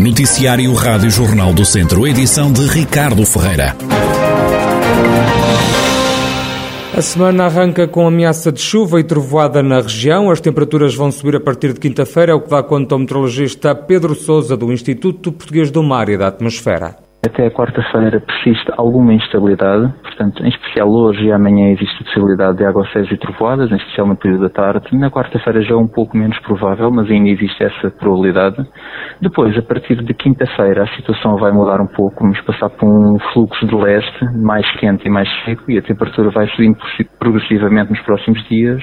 Noticiário Rádio Jornal do Centro, edição de Ricardo Ferreira. A semana arranca com ameaça de chuva e trovoada na região. As temperaturas vão subir a partir de quinta-feira, é o que dá conta ao meteorologista Pedro Sousa, do Instituto Português do Mar e da Atmosfera. Até a quarta-feira persiste alguma instabilidade, portanto, em especial hoje e amanhã existe a possibilidade de aguaceiros e trovoadas, em especial no período da tarde. Na quarta-feira já é um pouco menos provável, mas ainda existe essa probabilidade. Depois, a partir de quinta-feira, a situação vai mudar um pouco, vamos passar por um fluxo de leste mais quente e mais seco e a temperatura vai subindo progressivamente nos próximos dias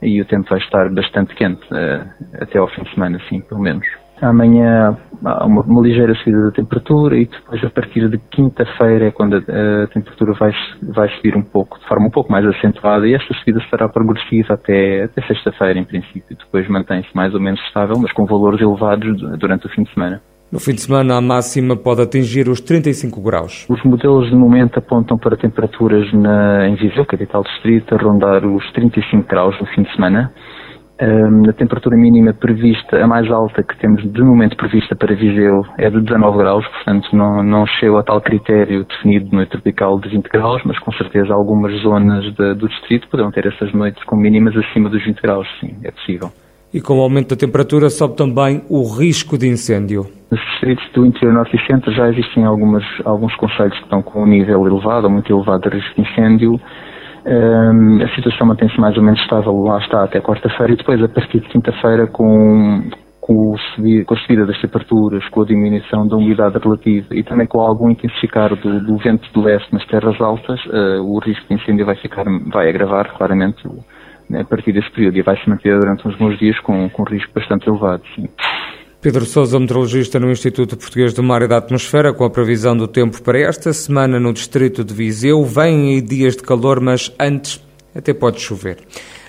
e o tempo vai estar bastante quente, eh, até ao fim de semana, sim, pelo menos. Amanhã há uma, uma, ligeira subida da temperatura e depois a partir de quinta-feira é quando a, a, temperatura vai, vai subir um pouco, de forma um pouco mais acentuada e esta subida será progressiva até, até sexta-feira em princípio. Depois mantém-se mais ou menos estável, mas com valores elevados durante o fim de semana. No fim de semana, a máxima pode atingir os 35 graus. Os modelos de momento apontam para temperaturas na, em Viseu, capital distrito, a rondar os 35 graus no fim de semana. Um, a temperatura mínima prevista, a mais alta que temos de momento prevista para Viseu é de 19 graus, portanto não, não chega a tal critério definido no tropical de 20 graus, mas com certeza algumas zonas de, do distrito poderão ter essas noites com mínimas acima dos 20 graus, sim, é possível. E com o aumento da temperatura sobe também o risco de incêndio. Nos distritos do interior norte e centro já existem algumas, alguns conselhos que estão com um nível elevado ou muito elevado de risco de incêndio um, a situação mantém-se mais ou menos estável, lá está, até quarta-feira, e depois, a partir de quinta-feira, com, com, com, a subida das temperaturas, com a diminuição da umidade relativa e também com algum intensificar do, do vento de leste nas terras altas, uh, o risco de incêndio vai, ficar, vai agravar claramente né, a partir desse período e vai se manter durante uns bons dias com, com risco bastante elevado. Sim. Pedro Sousa, meteorologista no Instituto Português do Mar e da Atmosfera, com a previsão do tempo para esta semana no distrito de Viseu. Vêm dias de calor, mas antes até pode chover.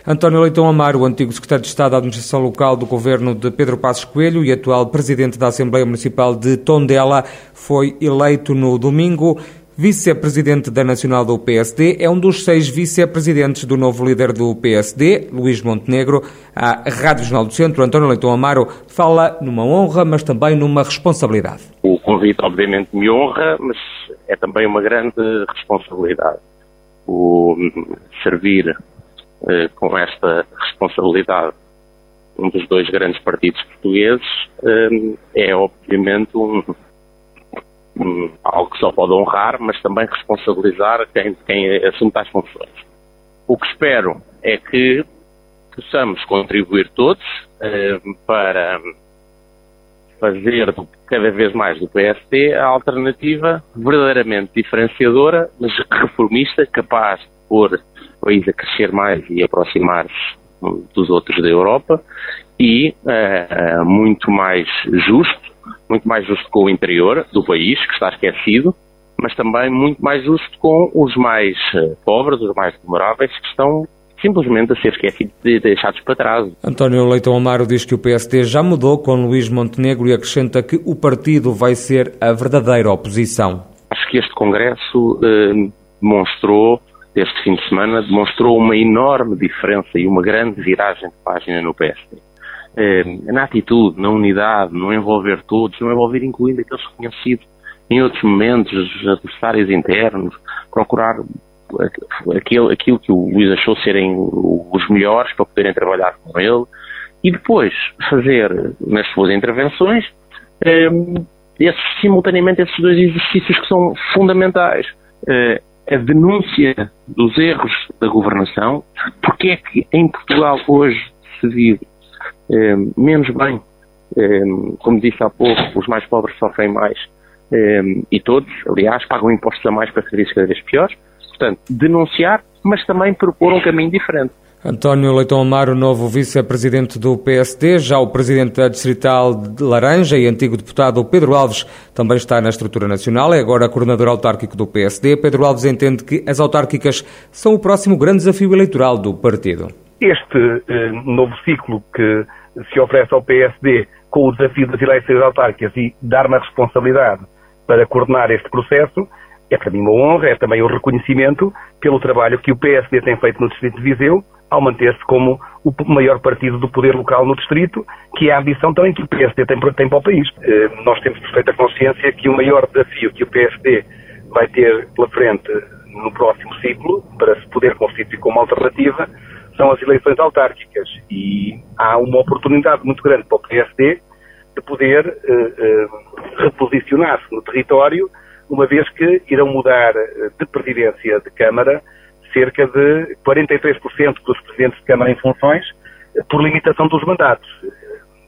António Leitão Amaro, antigo secretário de Estado da Administração Local do governo de Pedro Passos Coelho e atual presidente da Assembleia Municipal de Tondela, foi eleito no domingo vice-presidente da Nacional do PSD, é um dos seis vice-presidentes do novo líder do PSD, Luís Montenegro. A Rádio Jornal do Centro, António Leitão Amaro, fala numa honra, mas também numa responsabilidade. O convite, obviamente, me honra, mas é também uma grande responsabilidade. O servir eh, com esta responsabilidade um dos dois grandes partidos portugueses eh, é, obviamente, um um, algo que só pode honrar, mas também responsabilizar quem, quem assume tais funções. O que espero é que possamos contribuir todos uh, para fazer cada vez mais do PSD a alternativa verdadeiramente diferenciadora, mas reformista, capaz de pôr o país a crescer mais e aproximar-se dos outros da Europa e uh, muito mais justo muito mais justo com o interior do país, que está esquecido, mas também muito mais justo com os mais eh, pobres, os mais vulneráveis, que estão simplesmente a ser esquecidos e deixados para trás. António Leitão Amaro diz que o PSD já mudou com Luís Montenegro e acrescenta que o partido vai ser a verdadeira oposição. Acho que este Congresso eh, demonstrou, este fim de semana, demonstrou uma enorme diferença e uma grande viragem de página no PSD eh, na atitude, na unidade, no envolver todos, no envolver incluindo aqueles reconhecidos em outros momentos, os adversários internos, procurar aquilo, aquilo que o Luís achou serem os melhores para poderem trabalhar com ele e depois fazer nas suas intervenções eh, esses, simultaneamente esses dois exercícios que são fundamentais. Eh, a denúncia dos erros da governação, porque é que em Portugal hoje se vive eh, menos bem. Eh, como disse há pouco, os mais pobres sofrem mais eh, e todos, aliás, pagam impostos a mais para serviços cada vez piores. Portanto, denunciar, mas também propor um caminho diferente. António Leitão Amaro, novo vice-presidente do PSD, já o presidente da Distrital de Laranja e antigo deputado Pedro Alves também está na estrutura nacional, é agora coordenador autárquico do PSD. Pedro Alves entende que as autárquicas são o próximo grande desafio eleitoral do partido. Este eh, novo ciclo que se oferece ao PSD com o desafio das eleições autárquicas e dar-me a responsabilidade para coordenar este processo, é para mim uma honra, é também um reconhecimento pelo trabalho que o PSD tem feito no Distrito de Viseu, ao manter-se como o maior partido do poder local no distrito, que é a ambição também que o PSD tem, tem para o país. Eh, nós temos perfeita consciência que o maior desafio que o PSD vai ter pela frente no próximo ciclo, para se poder constituir como alternativa, são as eleições autárquicas. E há uma oportunidade muito grande para o PSD de poder uh, uh, reposicionar-se no território, uma vez que irão mudar de presidência de Câmara cerca de 43% dos presidentes de Câmara em funções por limitação dos mandatos.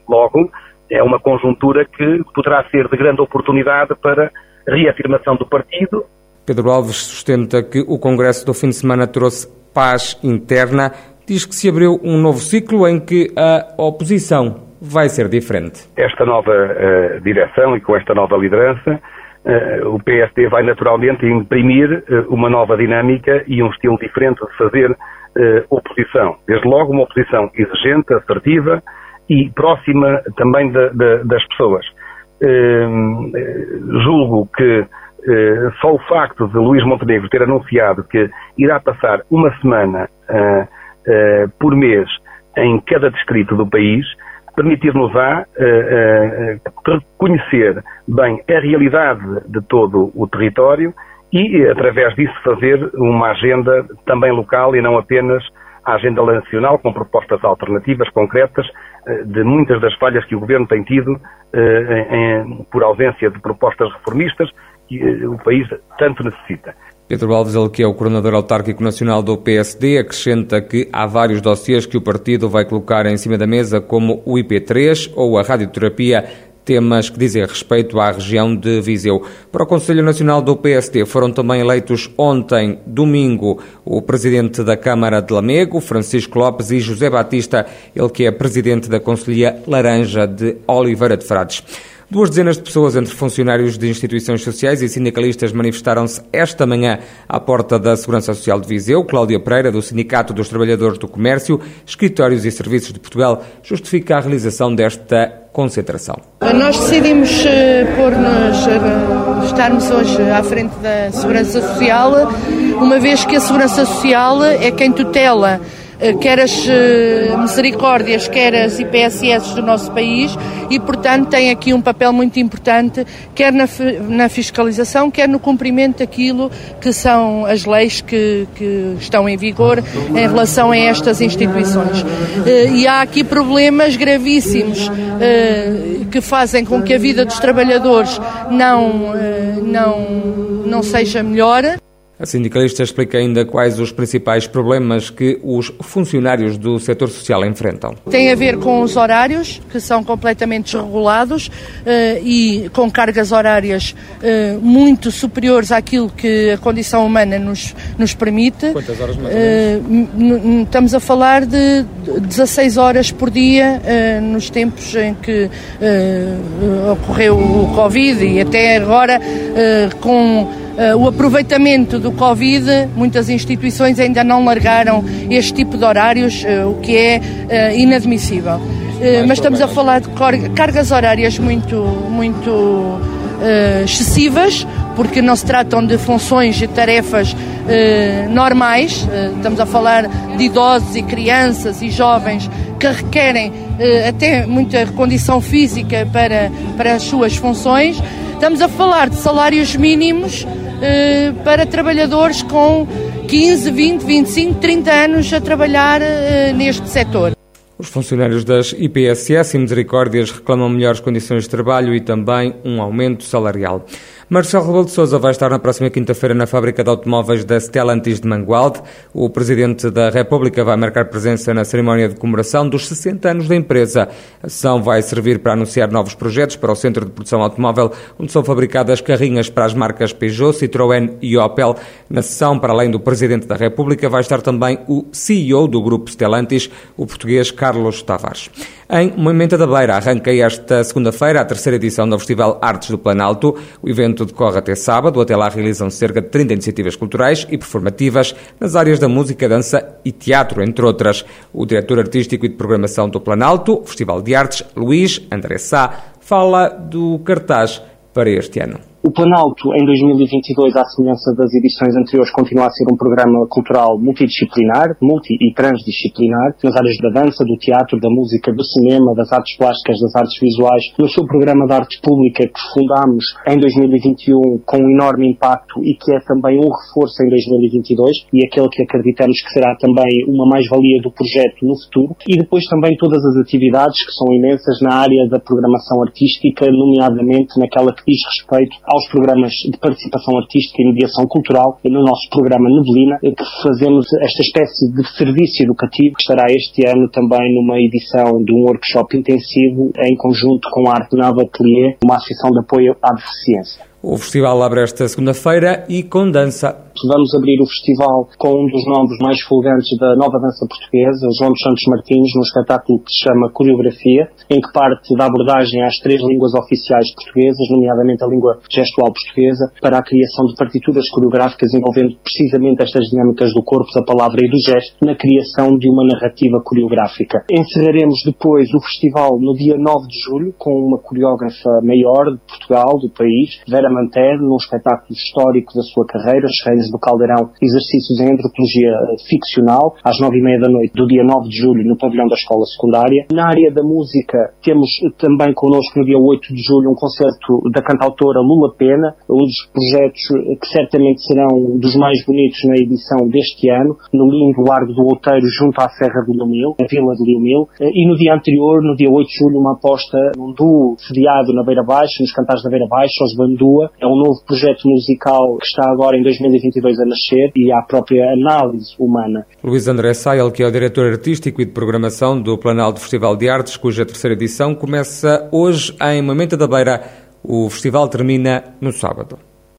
Logo, é uma conjuntura que poderá ser de grande oportunidade para reafirmação do partido. Pedro Alves sustenta que o Congresso do fim de semana trouxe paz interna. Diz que se abriu um novo ciclo em que a oposição vai ser diferente. Esta nova uh, direção e com esta nova liderança Uh, o PSD vai naturalmente imprimir uh, uma nova dinâmica e um estilo diferente de fazer oposição. Desde logo, uma oposição exigente, assertiva e próxima também de, de, das pessoas. julgo que só o facto de Luís Montenegro ter anunciado que irá passar uma semana por mês em cada distrito do país permitir-nos-á uh, uh, conhecer bem a realidade de todo o território e, através disso, fazer uma agenda também local e não apenas a agenda nacional com propostas alternativas concretas de muitas das falhas que o Governo tem tido em, por ausência de propostas reformistas que o país tanto necessita. Pedro Alves, ele que é o coordenador autárquico nacional do PSD, acrescenta que há vários dossiês que o partido vai colocar em cima da mesa, como o IP3 ou a radioterapia, temas que dizem respeito à região de Viseu. Para o Conselho Nacional do PSD foram também eleitos ontem, domingo, o presidente da Câmara de Lamego, Francisco Lopes, e José Batista, ele que é presidente da Conselhia Laranja de Oliveira de Frades. Duas dezenas de pessoas, entre funcionários de instituições sociais e sindicalistas, manifestaram-se esta manhã à porta da Segurança Social de Viseu. Cláudia Pereira, do Sindicato dos Trabalhadores do Comércio, Escritórios e Serviços de Portugal, justifica a realização desta concentração. Nós decidimos eh, pôr-nos, eh, estarmos hoje à frente da Segurança Social, uma vez que a Segurança Social é quem tutela quer as eh, misericórdias, quer as IPSS do nosso país e, portanto, tem aqui um papel muito importante, quer na, na fiscalização, quer no cumprimento daquilo que são as leis que, que estão em vigor em relação a estas instituições. Eh, e há aqui problemas gravíssimos que fazem com que a vida dos trabalhadores não, não, não seja melhor. A sindicalista explica ainda quais os principais problemas que os funcionários do setor social enfrentam. Tem a ver com os horários, que são completamente desregulados uh, e com cargas horárias uh, muito superiores àquilo que a condição humana nos, nos permite. Quantas horas mais? Uh, estamos a falar de 16 horas por dia nos tempos em que ocorreu o Covid e até agora com o aproveitamento do Covid, muitas instituições ainda não largaram este tipo de horários, uh, o que é uh, inadmissível. mas estamos a falar de cargas horárias muito, muito excessivas, porque não se tratam de funções e tarefas normais, estamos a falar de idosos e crianças e jovens que requerem até muita condição física para, para as suas funções. Estamos a falar de salários mínimos eh, para trabalhadores com 15, 20, 25, 30 anos a trabalhar eh, neste setor. Os funcionários das IPSS e Misericórdias reclamam melhores condições de trabalho e também um aumento salarial. Marcelo Rebelo de Sousa vai estar na próxima quinta-feira na fábrica de automóveis da Stellantis de Mangualde. O Presidente da República vai marcar presença na cerimónia de comemoração dos 60 anos da empresa. A sessão vai servir para anunciar novos projetos para o Centro de Produção Automóvel, onde são fabricadas carrinhas para as marcas Peugeot, Citroën e Opel. Na sessão, para além do Presidente da República, vai estar também o CEO do Grupo Stellantis, o português Carlos Tavares. Em Moimenta da Beira arranca esta segunda-feira a terceira edição do Festival Artes do Planalto. O evento decorre até sábado. Até lá realizam cerca de 30 iniciativas culturais e performativas nas áreas da música, dança e teatro, entre outras. O diretor artístico e de programação do Planalto, Festival de Artes, Luís André Sá, fala do cartaz para este ano. O Planalto, em 2022, à semelhança das edições anteriores, continua a ser um programa cultural multidisciplinar, multi e transdisciplinar, nas áreas da dança, do teatro, da música, do cinema, das artes plásticas, das artes visuais. No seu programa de arte pública, que fundámos em 2021 com um enorme impacto e que é também um reforço em 2022 e aquele que acreditamos que será também uma mais-valia do projeto no futuro. E depois também todas as atividades que são imensas na área da programação artística, nomeadamente naquela que diz respeito aos programas de participação artística e mediação cultural, no nosso programa Neblina, que fazemos esta espécie de serviço educativo que estará este ano também numa edição de um workshop intensivo em conjunto com a Arte Nova Atelier, uma associação de apoio à deficiência. O festival abre esta segunda-feira e com dança. Vamos abrir o festival com um dos nomes mais fulgantes da nova dança portuguesa, João dos Santos Martins, num espetáculo que se chama Coreografia, em que parte da abordagem às três línguas oficiais portuguesas, nomeadamente a língua gestual portuguesa, para a criação de partituras coreográficas envolvendo precisamente estas dinâmicas do corpo, da palavra e do gesto, na criação de uma narrativa coreográfica. Encerraremos depois o festival no dia 9 de julho com uma coreógrafa maior de Portugal, do país, Vera Manter, num espetáculo histórico da sua carreira, Os Reis do Caldeirão, exercícios em antropologia ficcional, às nove e meia da noite do dia 9 de julho, no pavilhão da escola secundária. Na área da música, temos também connosco no dia 8 de julho um concerto da cantautora Lula Pena, um dos projetos que certamente serão dos mais bonitos na edição deste ano, no lindo Largo do Outeiro, junto à Serra do Lumil, na Vila de Lumil. E no dia anterior, no dia 8 de julho, uma aposta num duo sediado na Beira Baixa, nos cantares da Beira Baixa, os Bandua. É um novo projeto musical que está agora em 2022 a nascer e à própria análise humana. Luís André Sael, que é o diretor artístico e de programação do Planalto Festival de Artes, cuja terceira edição começa hoje em Mamenta da Beira. O festival termina no sábado.